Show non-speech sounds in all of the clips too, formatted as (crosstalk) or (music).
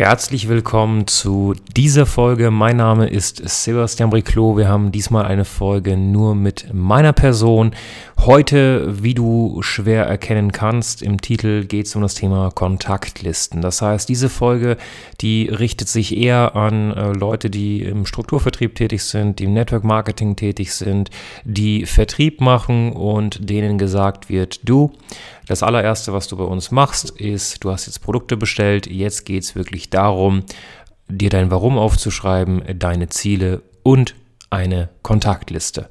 Herzlich willkommen zu dieser Folge. Mein Name ist Sebastian Briclot. Wir haben diesmal eine Folge nur mit meiner Person. Heute, wie du schwer erkennen kannst, im Titel geht es um das Thema Kontaktlisten. Das heißt, diese Folge, die richtet sich eher an äh, Leute, die im Strukturvertrieb tätig sind, die im Network Marketing tätig sind, die Vertrieb machen und denen gesagt wird, du, das allererste, was du bei uns machst, ist, du hast jetzt Produkte bestellt. Jetzt geht es wirklich darum, dir dein Warum aufzuschreiben, deine Ziele und eine Kontaktliste.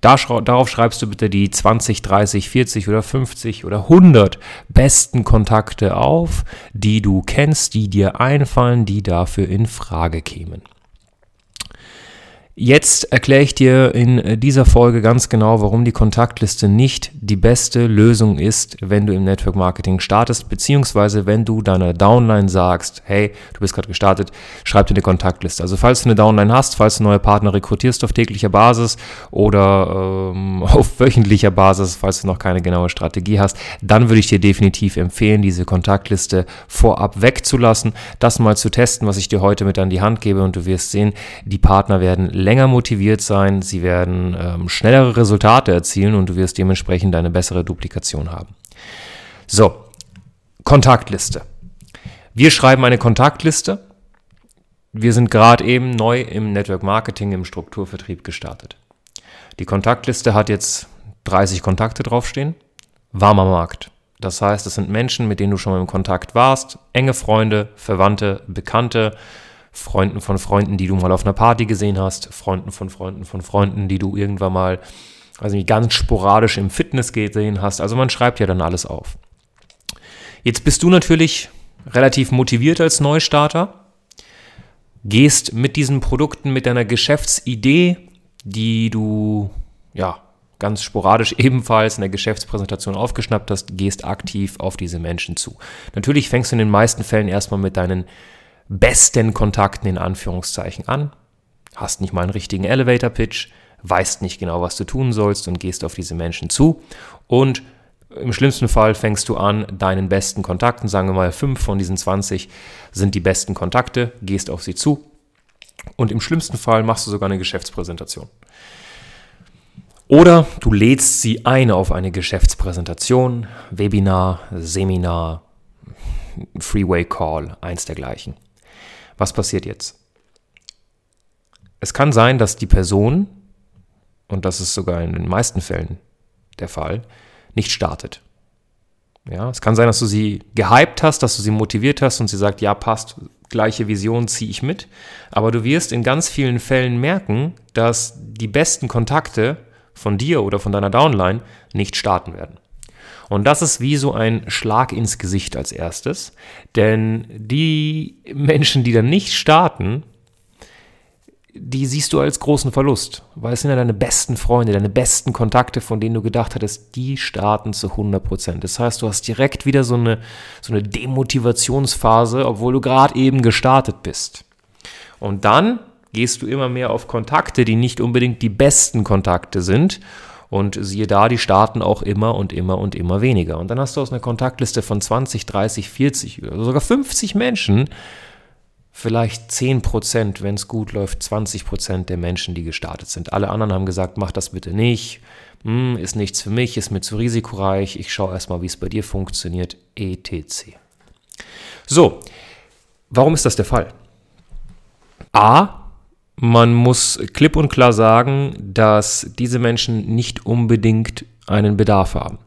darauf schreibst du bitte die 20, 30, 40 oder 50 oder 100 besten Kontakte auf, die du kennst, die dir einfallen, die dafür in Frage kämen. Jetzt erkläre ich dir in äh, dieser Folge ganz genau, warum die Kontaktliste nicht die beste Lösung ist, wenn du im Network Marketing startest, beziehungsweise wenn du deiner Downline sagst, hey, du bist gerade gestartet, schreib dir eine Kontaktliste. Also falls du eine Downline hast, falls du neue Partner rekrutierst auf täglicher Basis oder ähm, (laughs) auf wöchentlicher Basis, falls du noch keine genaue Strategie hast, dann würde ich dir definitiv empfehlen, diese Kontaktliste vorab wegzulassen, das mal zu testen, was ich dir heute mit an die Hand gebe und du wirst sehen, die Partner werden länger motiviert sein, sie werden ähm, schnellere Resultate erzielen und du wirst dementsprechend eine bessere Duplikation haben. So, Kontaktliste. Wir schreiben eine Kontaktliste. Wir sind gerade eben neu im Network Marketing, im Strukturvertrieb gestartet. Die Kontaktliste hat jetzt 30 Kontakte draufstehen. Warmer Markt. Das heißt, es sind Menschen, mit denen du schon mal im Kontakt warst, enge Freunde, Verwandte, Bekannte, Freunden von Freunden, die du mal auf einer Party gesehen hast, Freunden von Freunden von Freunden, die du irgendwann mal, also ganz sporadisch im Fitness gesehen hast. Also man schreibt ja dann alles auf. Jetzt bist du natürlich relativ motiviert als Neustarter, gehst mit diesen Produkten, mit deiner Geschäftsidee, die du ja ganz sporadisch (laughs) ebenfalls in der Geschäftspräsentation aufgeschnappt hast, gehst aktiv auf diese Menschen zu. Natürlich fängst du in den meisten Fällen erstmal mit deinen besten Kontakten in Anführungszeichen an, hast nicht mal einen richtigen Elevator-Pitch, weißt nicht genau, was du tun sollst und gehst auf diese Menschen zu und im schlimmsten Fall fängst du an, deinen besten Kontakten, sagen wir mal fünf von diesen 20 sind die besten Kontakte, gehst auf sie zu und im schlimmsten Fall machst du sogar eine Geschäftspräsentation. Oder du lädst sie ein auf eine Geschäftspräsentation, Webinar, Seminar, Freeway Call, eins dergleichen. Was passiert jetzt? Es kann sein, dass die Person, und das ist sogar in den meisten Fällen der Fall, nicht startet. Ja, es kann sein, dass du sie gehypt hast, dass du sie motiviert hast und sie sagt, ja, passt, gleiche Vision ziehe ich mit. Aber du wirst in ganz vielen Fällen merken, dass die besten Kontakte von dir oder von deiner Downline nicht starten werden. Und das ist wie so ein Schlag ins Gesicht als erstes, denn die Menschen, die dann nicht starten, die siehst du als großen Verlust, weil es sind ja deine besten Freunde, deine besten Kontakte, von denen du gedacht hattest, die starten zu 100 Prozent. Das heißt, du hast direkt wieder so eine, so eine Demotivationsphase, obwohl du gerade eben gestartet bist. Und dann gehst du immer mehr auf Kontakte, die nicht unbedingt die besten Kontakte sind und siehe da, die starten auch immer und immer und immer weniger. Und dann hast du aus einer Kontaktliste von 20, 30, 40 oder sogar 50 Menschen vielleicht 10 Prozent, wenn es gut läuft, 20 Prozent der Menschen, die gestartet sind. Alle anderen haben gesagt, mach das bitte nicht, hm, ist nichts für mich, ist mir zu risikoreich, ich schaue erstmal, wie es bei dir funktioniert, etc. So, warum ist das der Fall? A, man muss klipp und klar sagen, dass diese Menschen nicht unbedingt einen Bedarf haben.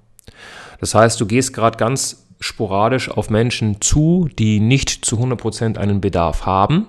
Das heißt, du gehst gerade ganz sporadisch auf Menschen zu, die nicht zu 100% einen Bedarf haben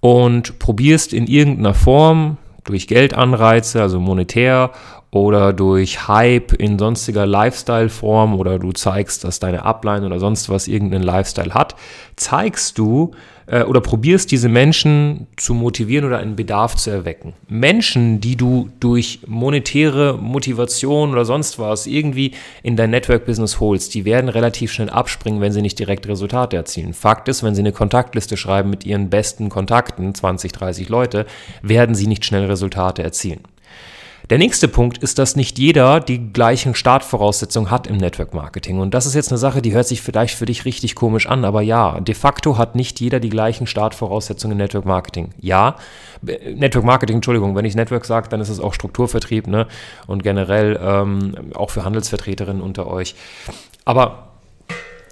und probierst in irgendeiner Form durch Geldanreize, also monetär oder durch Hype in sonstiger Lifestyle-Form oder du zeigst, dass deine Upline oder sonst was irgendeinen Lifestyle hat, zeigst du äh, oder probierst diese Menschen zu motivieren oder einen Bedarf zu erwecken. Menschen, die du durch monetäre Motivation oder sonst was irgendwie in dein Network-Business holst, die werden relativ schnell abspringen, wenn sie nicht direkt Resultate erzielen. Fakt ist, wenn sie eine Kontaktliste schreiben mit ihren besten Kontakten, 20, 30 Leute, werden sie nicht schnell Resultate erzielen. Der nächste Punkt ist, dass nicht jeder die gleichen Startvoraussetzungen hat im Network Marketing. Und das ist jetzt eine Sache, die hört sich vielleicht für dich richtig komisch an, aber ja, de facto hat nicht jeder die gleichen Startvoraussetzungen im Network Marketing. Ja, Network Marketing, Entschuldigung, wenn ich Network sage, dann ist es auch Strukturvertrieb ne? und generell ähm, auch für Handelsvertreterinnen unter euch. Aber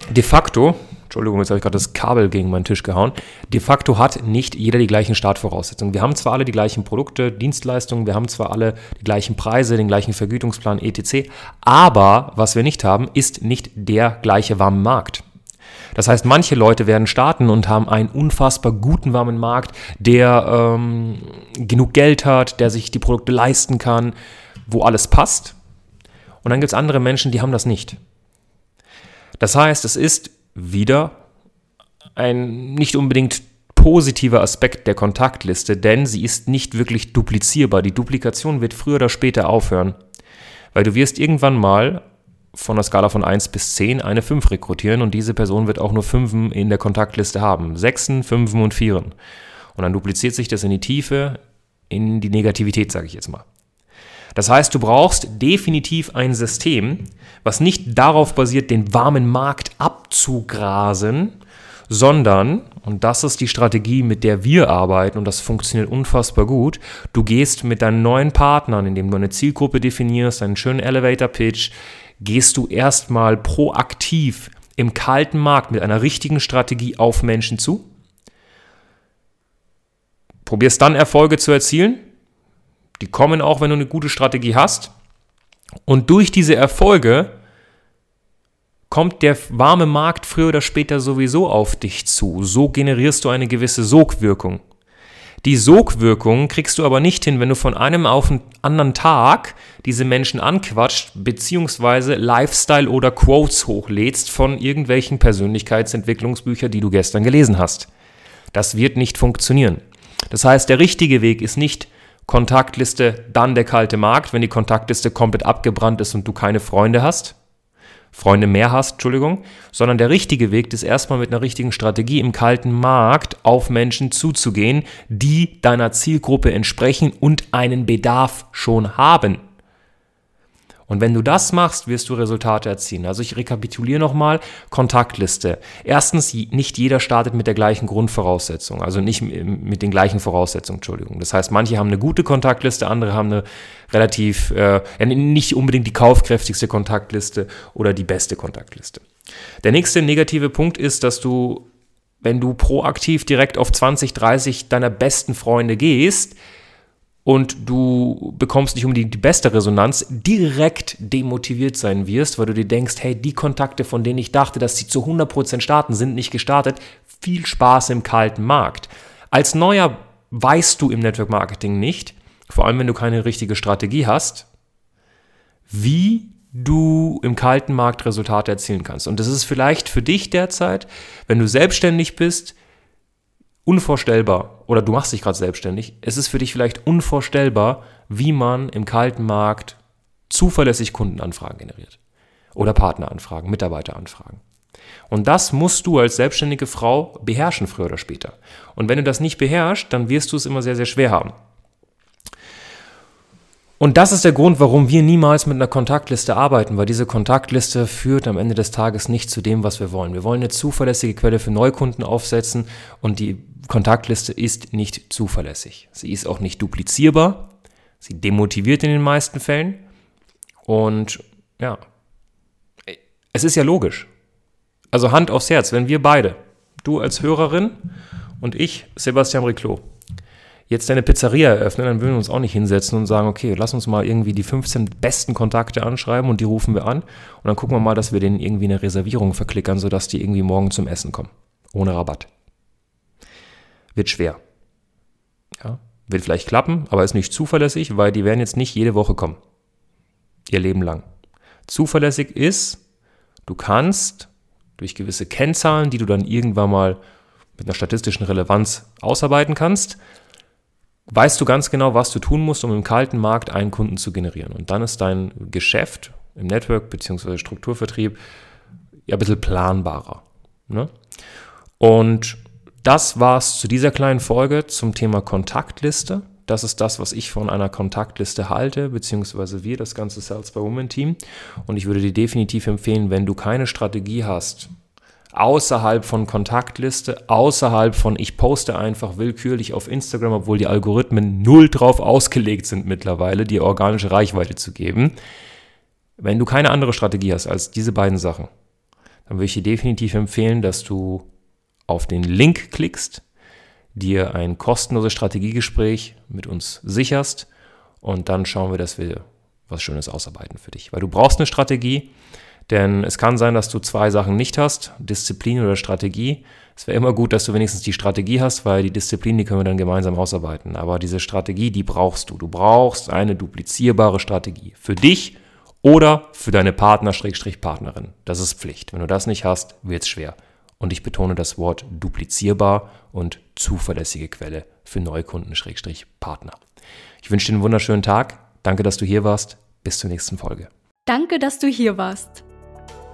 de facto Entschuldigung, jetzt habe ich gerade das Kabel gegen meinen Tisch gehauen. De facto hat nicht jeder die gleichen Startvoraussetzungen. Wir haben zwar alle die gleichen Produkte, Dienstleistungen, wir haben zwar alle die gleichen Preise, den gleichen Vergütungsplan etc., aber was wir nicht haben, ist nicht der gleiche warme Markt. Das heißt, manche Leute werden starten und haben einen unfassbar guten warmen Markt, der ähm, genug Geld hat, der sich die Produkte leisten kann, wo alles passt. Und dann gibt es andere Menschen, die haben das nicht. Das heißt, es ist wieder ein nicht unbedingt positiver Aspekt der Kontaktliste, denn sie ist nicht wirklich duplizierbar. Die Duplikation wird früher oder später aufhören, weil du wirst irgendwann mal von der Skala von 1 bis 10 eine 5 rekrutieren und diese Person wird auch nur 5 in der Kontaktliste haben. 6, 5 und 4. Und dann dupliziert sich das in die Tiefe, in die Negativität, sage ich jetzt mal. Das heißt, du brauchst definitiv ein System, was nicht darauf basiert, den warmen Markt abzugrasen, sondern, und das ist die Strategie, mit der wir arbeiten, und das funktioniert unfassbar gut, du gehst mit deinen neuen Partnern, indem du eine Zielgruppe definierst, einen schönen Elevator-Pitch, gehst du erstmal proaktiv im kalten Markt mit einer richtigen Strategie auf Menschen zu, probierst dann Erfolge zu erzielen, die kommen auch, wenn du eine gute Strategie hast. Und durch diese Erfolge kommt der warme Markt früher oder später sowieso auf dich zu. So generierst du eine gewisse Sogwirkung. Die Sogwirkung kriegst du aber nicht hin, wenn du von einem auf den anderen Tag diese Menschen anquatscht, beziehungsweise Lifestyle oder Quotes hochlädst von irgendwelchen Persönlichkeitsentwicklungsbüchern, die du gestern gelesen hast. Das wird nicht funktionieren. Das heißt, der richtige Weg ist nicht Kontaktliste, dann der kalte Markt, wenn die Kontaktliste komplett abgebrannt ist und du keine Freunde hast. Freunde mehr hast, Entschuldigung, sondern der richtige Weg ist erstmal mit einer richtigen Strategie im kalten Markt auf Menschen zuzugehen, die deiner Zielgruppe entsprechen und einen Bedarf schon haben. Und wenn du das machst, wirst du Resultate erzielen. Also ich rekapituliere nochmal, Kontaktliste. Erstens, nicht jeder startet mit der gleichen Grundvoraussetzung, also nicht mit den gleichen Voraussetzungen, Entschuldigung. Das heißt, manche haben eine gute Kontaktliste, andere haben eine relativ, äh, nicht unbedingt die kaufkräftigste Kontaktliste oder die beste Kontaktliste. Der nächste negative Punkt ist, dass du, wenn du proaktiv direkt auf 20, 30 deiner besten Freunde gehst, und du bekommst nicht unbedingt die beste Resonanz, direkt demotiviert sein wirst, weil du dir denkst, hey, die Kontakte, von denen ich dachte, dass sie zu 100% starten, sind nicht gestartet. Viel Spaß im kalten Markt. Als Neuer weißt du im Network Marketing nicht, vor allem wenn du keine richtige Strategie hast, wie du im kalten Markt Resultate erzielen kannst. Und das ist vielleicht für dich derzeit, wenn du selbstständig bist, unvorstellbar, oder du machst dich gerade selbstständig, es ist für dich vielleicht unvorstellbar, wie man im kalten Markt zuverlässig Kundenanfragen generiert. Oder Partneranfragen, Mitarbeiteranfragen. Und das musst du als selbstständige Frau beherrschen, früher oder später. Und wenn du das nicht beherrschst, dann wirst du es immer sehr, sehr schwer haben. Und das ist der Grund, warum wir niemals mit einer Kontaktliste arbeiten, weil diese Kontaktliste führt am Ende des Tages nicht zu dem, was wir wollen. Wir wollen eine zuverlässige Quelle für Neukunden aufsetzen und die Kontaktliste ist nicht zuverlässig. Sie ist auch nicht duplizierbar. Sie demotiviert in den meisten Fällen. Und ja, es ist ja logisch. Also Hand aufs Herz, wenn wir beide, du als Hörerin und ich, Sebastian Riclot, jetzt deine Pizzeria eröffnen, dann würden wir uns auch nicht hinsetzen und sagen, okay, lass uns mal irgendwie die 15 besten Kontakte anschreiben und die rufen wir an und dann gucken wir mal, dass wir denen irgendwie eine Reservierung verklickern, sodass die irgendwie morgen zum Essen kommen. Ohne Rabatt wird schwer. Ja, wird vielleicht klappen, aber ist nicht zuverlässig, weil die werden jetzt nicht jede Woche kommen. ihr Leben lang. Zuverlässig ist, du kannst durch gewisse Kennzahlen, die du dann irgendwann mal mit einer statistischen Relevanz ausarbeiten kannst, weißt du ganz genau, was du tun musst, um im kalten Markt einen Kunden zu generieren. Und dann ist dein Geschäft im Network bzw. Strukturvertrieb ja ein bisschen planbarer. Ne? Und das war es zu dieser kleinen Folge zum Thema Kontaktliste. Das ist das, was ich von einer Kontaktliste halte, beziehungsweise wir, das ganze Sales by Women Team. Und ich würde dir definitiv empfehlen, wenn du keine Strategie hast, außerhalb von Kontaktliste, außerhalb von ich poste einfach willkürlich auf Instagram, obwohl die Algorithmen null drauf ausgelegt sind mittlerweile, dir organische Reichweite zu geben. Wenn du keine andere Strategie hast als diese beiden Sachen, dann würde ich dir definitiv empfehlen, dass du auf den Link klickst, dir ein kostenloses Strategiegespräch mit uns sicherst und dann schauen wir, dass wir was Schönes ausarbeiten für dich. Weil du brauchst eine Strategie, denn es kann sein, dass du zwei Sachen nicht hast, Disziplin oder Strategie. Es wäre immer gut, dass du wenigstens die Strategie hast, weil die Disziplin, die können wir dann gemeinsam ausarbeiten. Aber diese Strategie, die brauchst du. Du brauchst eine duplizierbare Strategie für dich oder für deine Partner, Schrägstrich Partnerin. Das ist Pflicht. Wenn du das nicht hast, wird es schwer. Und ich betone das Wort duplizierbar und zuverlässige Quelle für Neukunden, Schrägstrich Partner. Ich wünsche dir einen wunderschönen Tag. Danke, dass du hier warst. Bis zur nächsten Folge. Danke, dass du hier warst.